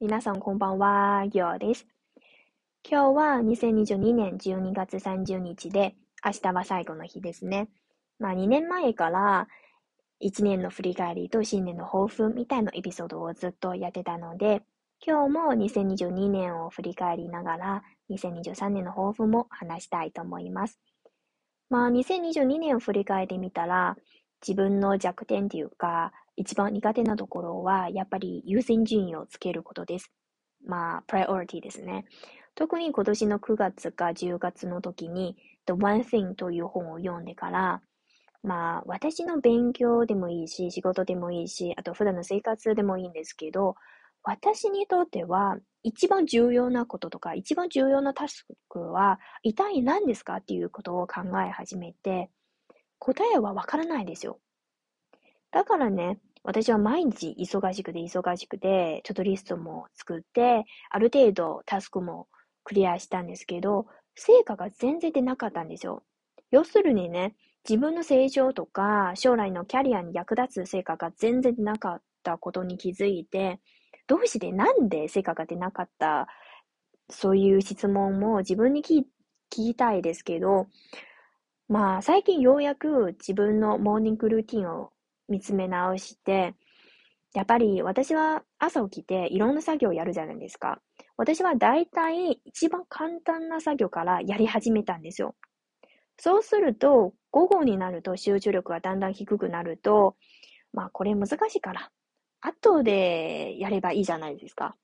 皆さんこんばんは、ぎょうです。今日は2022年12月30日で、明日は最後の日ですね。まあ2年前から1年の振り返りと新年の抱負みたいなエピソードをずっとやってたので、今日も2022年を振り返りながら、2023年の抱負も話したいと思います。まあ2022年を振り返ってみたら、自分の弱点っていうか、一番苦手なところは、やっぱり優先順位をつけることです。まあ、プライオリティですね。特に今年の9月か10月の時に、The One Thing という本を読んでから、まあ、私の勉強でもいいし、仕事でもいいし、あと普段の生活でもいいんですけど、私にとっては、一番重要なこととか、一番重要なタスクは、一体何ですかっていうことを考え始めて、答えはわからないですよ。だからね、私は毎日忙しくて忙しくて、ちょっとリストも作って、ある程度タスクもクリアしたんですけど、成果が全然出なかったんですよ。要するにね、自分の成長とか、将来のキャリアに役立つ成果が全然出なかったことに気づいて、どうしてなんで成果が出なかったそういう質問も自分に聞きたいですけど、まあ、最近ようやく自分のモーニングルーティンを見つめ直して、やっぱり私は朝起きていろんな作業をやるじゃないですか。私は大体一番簡単な作業からやり始めたんですよ。そうすると、午後になると集中力がだんだん低くなると、まあこれ難しいから、後でやればいいじゃないですか。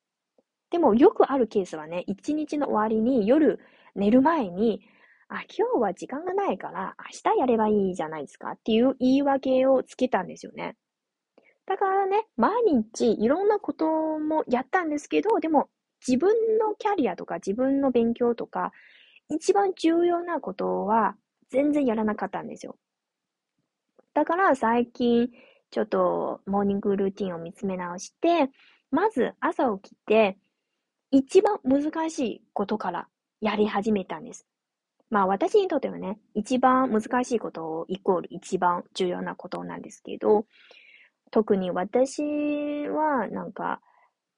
でもよくあるケースはね、一日の終わりに夜寝る前に、あ、今日は時間がないから明日やればいいじゃないですかっていう言い訳をつけたんですよね。だからね、毎日いろんなこともやったんですけど、でも自分のキャリアとか自分の勉強とか、一番重要なことは全然やらなかったんですよ。だから最近、ちょっとモーニングルーティンを見つめ直して、まず朝起きて、一番難しいことからやり始めたんです。まあ私にとってはね、一番難しいことをイコール一番重要なことなんですけど、特に私はなんか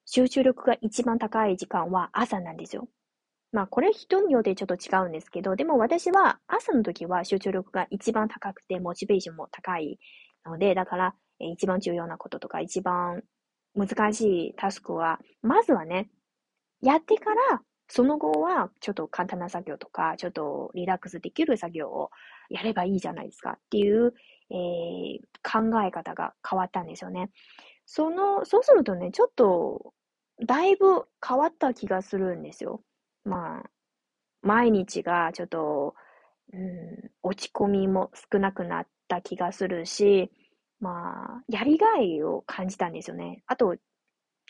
集中力が一番高い時間は朝なんですよ。まあこれ人によってちょっと違うんですけど、でも私は朝の時は集中力が一番高くてモチベーションも高いので、だから一番重要なこととか一番難しいタスクは、まずはね、やってからその後は、ちょっと簡単な作業とか、ちょっとリラックスできる作業をやればいいじゃないですかっていう、えー、考え方が変わったんですよね。その、そうするとね、ちょっと、だいぶ変わった気がするんですよ。まあ、毎日がちょっと、うん、落ち込みも少なくなった気がするし、まあ、やりがいを感じたんですよね。あと、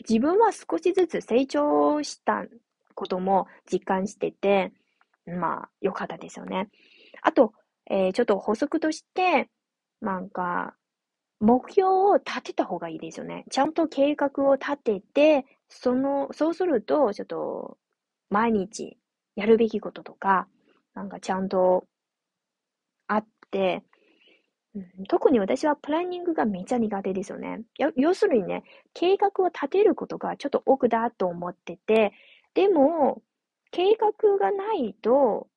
自分は少しずつ成長したことも実感してて、まあ、良かったですよね。あと、えー、ちょっと補足として、なんか、目標を立てた方がいいですよね。ちゃんと計画を立てて、その、そうすると、ちょっと、毎日やるべきこととか、なんかちゃんとあって、うん、特に私はプランニングがめちゃ苦手ですよね。要するにね、計画を立てることがちょっと奥だと思ってて、でも、計画がないと、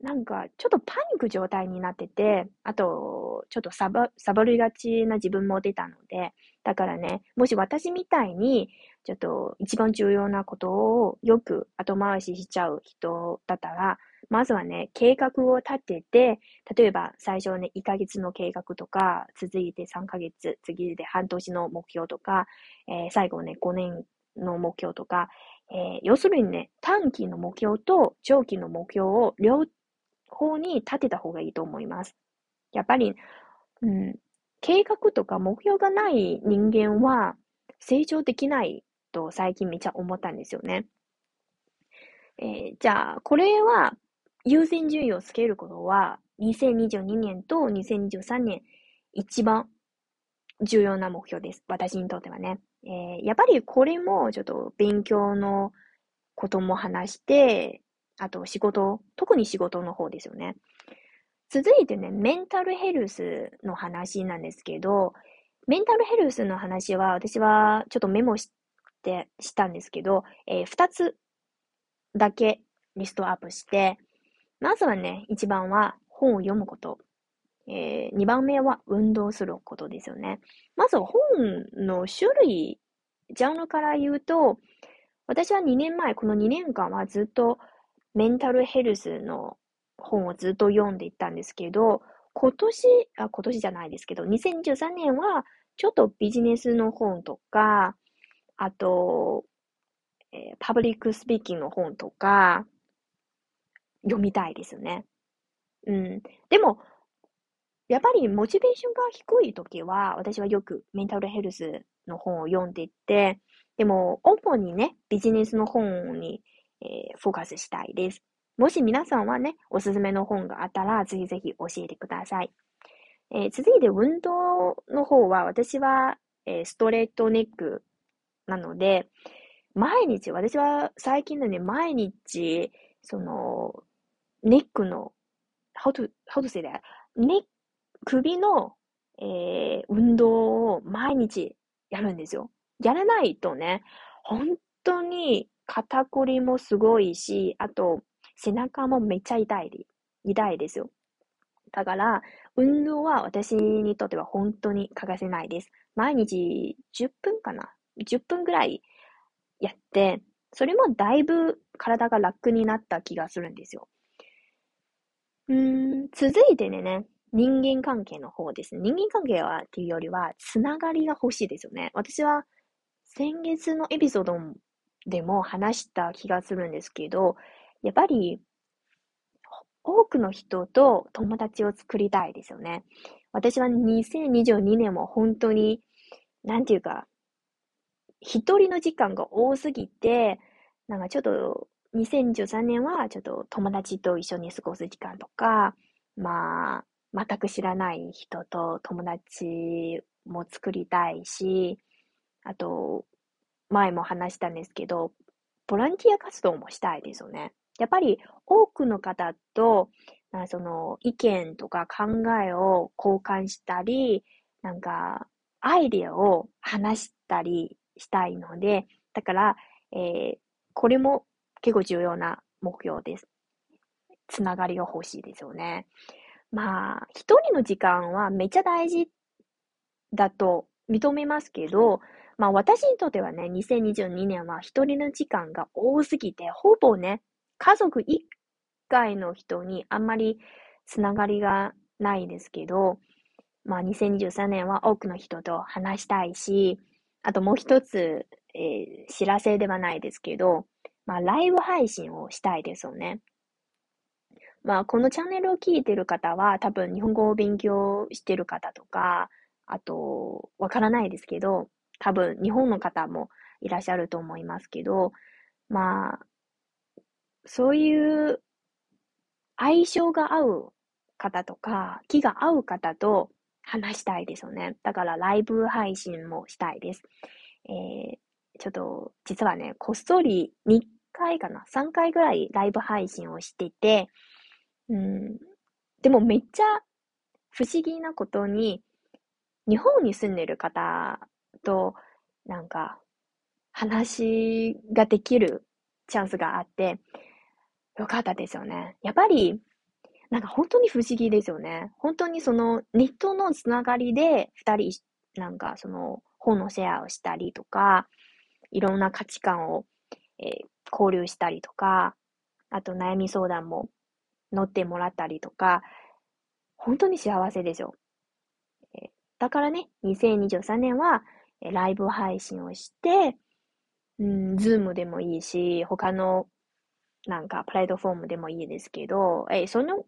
なんか、ちょっとパニック状態になってて、あと、ちょっとサボ、サボりがちな自分も出たので、だからね、もし私みたいに、ちょっと一番重要なことをよく後回ししちゃう人だったら、まずはね、計画を立てて、例えば最初ね、1ヶ月の計画とか、続いて3ヶ月、次で半年の目標とか、えー、最後ね、5年の目標とか、えー、要するにね、短期の目標と長期の目標を両方に立てた方がいいと思います。やっぱり、うん、計画とか目標がない人間は成長できないと最近めっちゃ思ったんですよね。えー、じゃあ、これは優先順位をつけることは2022年と2023年一番重要な目標です。私にとってはね。えー、やっぱりこれもちょっと勉強のことも話して、あと仕事、特に仕事の方ですよね。続いてね、メンタルヘルスの話なんですけど、メンタルヘルスの話は私はちょっとメモして、したんですけど、えー、二つだけリストアップして、まずはね、一番は本を読むこと。えー、二番目は運動することですよね。まず本の種類、ジャンルから言うと、私は2年前、この2年間はずっとメンタルヘルスの本をずっと読んでいったんですけど、今年、あ、今年じゃないですけど、2013年はちょっとビジネスの本とか、あと、えー、パブリックスピーキングの本とか、読みたいですよね。うん。でも、やっぱりモチベーションが低いときは、私はよくメンタルヘルスの本を読んでいって、でも、主にね、ビジネスの本に、えー、フォーカスしたいです。もし皆さんはね、おすすめの本があったら、ぜひぜひ教えてください。えー、続いて、運動の方は、私は、えー、ストレートネックなので、毎日、私は最近のね、毎日、その、ネックの、how to, how to say that? ネ首の、えー、運動を毎日やるんですよ。やらないとね、本当に肩こりもすごいし、あと、背中もめっちゃ痛い、痛いですよ。だから、運動は私にとっては本当に欠かせないです。毎日10分かな ?10 分ぐらいやって、それもだいぶ体が楽になった気がするんですよ。うん、続いてね、人間関係の方ですね。人間関係はっていうよりは、つながりが欲しいですよね。私は先月のエピソードでも話した気がするんですけど、やっぱり多くの人と友達を作りたいですよね。私は2022年も本当に、なんていうか、一人の時間が多すぎて、なんかちょっと、2013年はちょっと友達と一緒に過ごす時間とか、まあ、全く知らない人と友達も作りたいし、あと、前も話したんですけど、ボランティア活動もしたいですよね。やっぱり多くの方と、その意見とか考えを交換したり、なんかアイデアを話したりしたいので、だから、えー、これも結構重要な目標です。つながりが欲しいですよね。まあ、一人の時間はめっちゃ大事だと認めますけど、まあ私にとってはね、2022年は一人の時間が多すぎて、ほぼね、家族以外の人にあんまりつながりがないですけど、まあ2023年は多くの人と話したいし、あともう一つ、えー、知らせではないですけど、まあライブ配信をしたいですよね。まあこのチャンネルを聞いてる方は多分日本語を勉強してる方とか、あと、わからないですけど、多分日本の方もいらっしゃると思いますけど、まあ、そういう相性が合う方とか、気が合う方と話したいですよね。だからライブ配信もしたいです。えー、ちょっと、実はね、こっそり3回かな ?3 回ぐらいライブ配信をしてて、うん、でもめっちゃ不思議なことに、日本に住んでる方と、なんか、話ができるチャンスがあって、よかったですよね。やっぱり、なんか本当に不思議ですよね。本当にそのネットのつながりで二人、なんかその本のシェアをしたりとか、いろんな価値観を、えー、交流したりとか、あと悩み相談も乗ってもらったりとか、本当に幸せですよ。えー、だからね、2023年は、ライブ配信をして、うん、ズームでもいいし、他のなんかプラットフォームでもいいですけど、え、その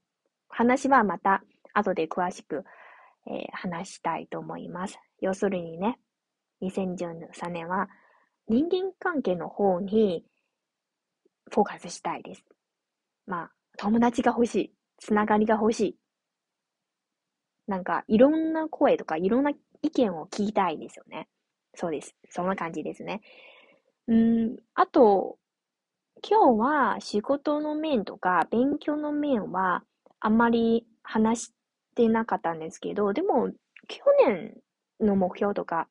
話はまた後で詳しく、え、話したいと思います。要するにね、2013年は人間関係の方にフォーカスしたいです。まあ、友達が欲しい。つながりが欲しい。なんか、いろんな声とか、いろんな意見を聞きたいですよね。そうです。そんな感じですね。うん、あと、今日は仕事の面とか勉強の面はあんまり話してなかったんですけど、でも去年の目標とか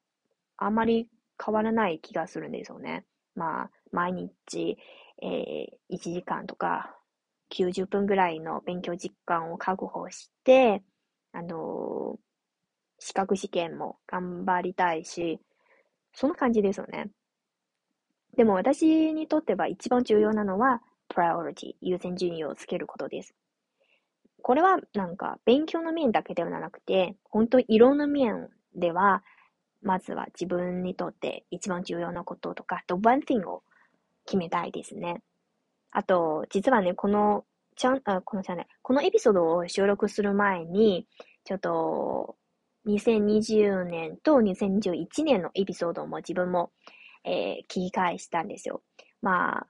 あんまり変わらない気がするんですよね。まあ、毎日、えー、1時間とか90分ぐらいの勉強時間を確保して、あの、資格試験も頑張りたいし、そんな感じですよね。でも私にとっては一番重要なのは、priority、優先順位をつけることです。これはなんか勉強の面だけではなくて、本当にいろんな面では、まずは自分にとって一番重要なこととか、the one thing を決めたいですね。あと、実はね、このチャン、あ、このチャンネル、このエピソードを収録する前に、ちょっと、2020年と2021年のエピソードも自分も、えー、聞き返したんですよ。まあ、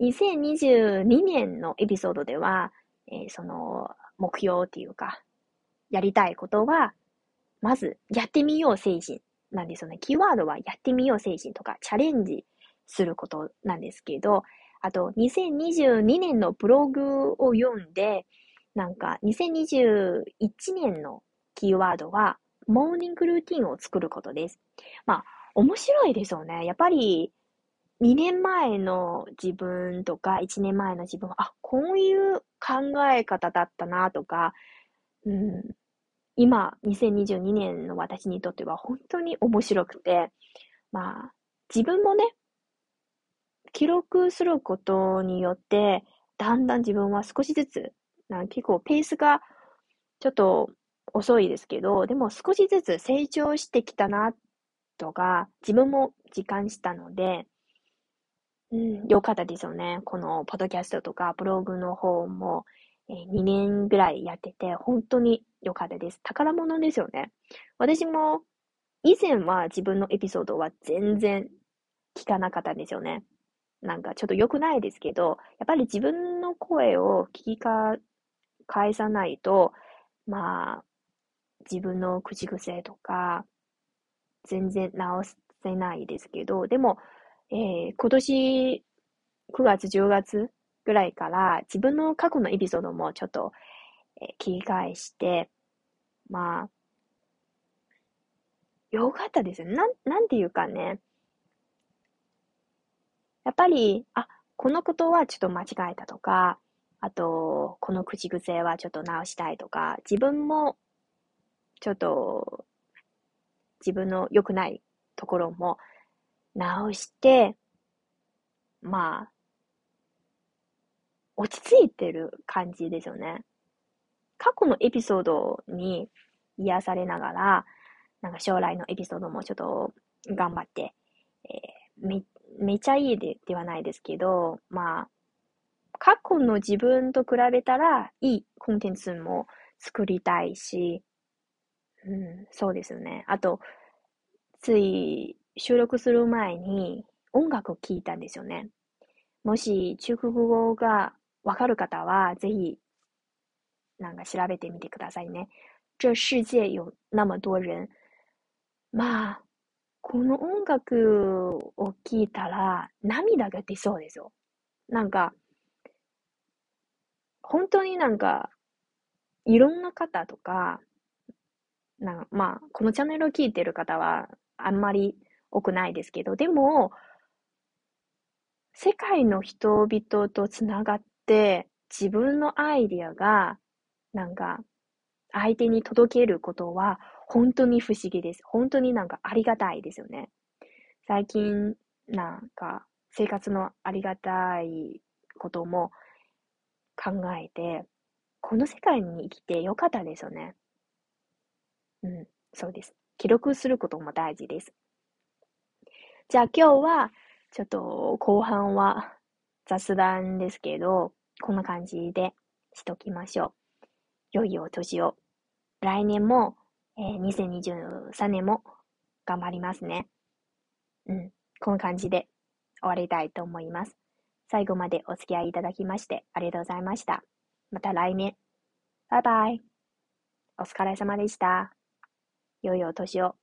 2022年のエピソードでは、えー、その、目標っていうか、やりたいことは、まず、やってみよう精神なんですよね。キーワードは、やってみよう精神とか、チャレンジすることなんですけど、あと、2022年のブログを読んで、なんか、2021年のキーワードは、モーニングルーティンを作ることです。まあ、面白いですよね。やっぱり、2年前の自分とか、1年前の自分は、あ、こういう考え方だったなとか、うん、今、2022年の私にとっては本当に面白くて、まあ、自分もね、記録することによって、だんだん自分は少しずつ、な結構ペースがちょっと遅いですけど、でも少しずつ成長してきたなとか、自分も実感したので、うん、よかったですよね。このポッドキャストとかブログの方も、えー、2年ぐらいやってて、本当に良かったです。宝物ですよね。私も以前は自分のエピソードは全然聞かなかったんですよね。なんかちょっと良くないですけど、やっぱり自分の声を聞きか返さないと、まあ、自分の口癖とか、全然直せないですけど、でも、えー、今年9月、10月ぐらいから自分の過去のエピソードもちょっと、えー、切り返して、まあ、よかったですよ。なん、なんていうかね、やっぱり、あ、このことはちょっと間違えたとか、あと、この口癖はちょっと直したいとか、自分も、ちょっと、自分の良くないところも直して、まあ、落ち着いてる感じですよね。過去のエピソードに癒されながら、なんか将来のエピソードもちょっと頑張って、えー、めめちゃいいでではないですけど、まあ、過去の自分と比べたらいいコンテンツも作りたいし、うん、そうですよね。あと、つい収録する前に音楽を聴いたんですよね。もし中国語がわかる方は、ぜひ、なんか調べてみてくださいね。这世界有那么多人。まあ、この音楽を聴いたら涙が出そうですよ。なんか、本当になんか、いろんな方とか、なまあ、このチャンネルを聞いてる方はあんまり多くないですけど、でも、世界の人々とつながって自分のアイディアがなんか相手に届けることは本当に不思議です。本当になんかありがたいですよね。最近なんか生活のありがたいことも考えて、この世界に生きてよかったですよね。うん、そうです。記録することも大事です。じゃあ今日は、ちょっと後半は雑談ですけど、こんな感じでしときましょう。良いお年を。来年も、えー、2023年も頑張りますね。うん。こんな感じで終わりたいと思います。最後までお付き合いいただきましてありがとうございました。また来年。バイバイ。お疲れ様でした。良いお年を。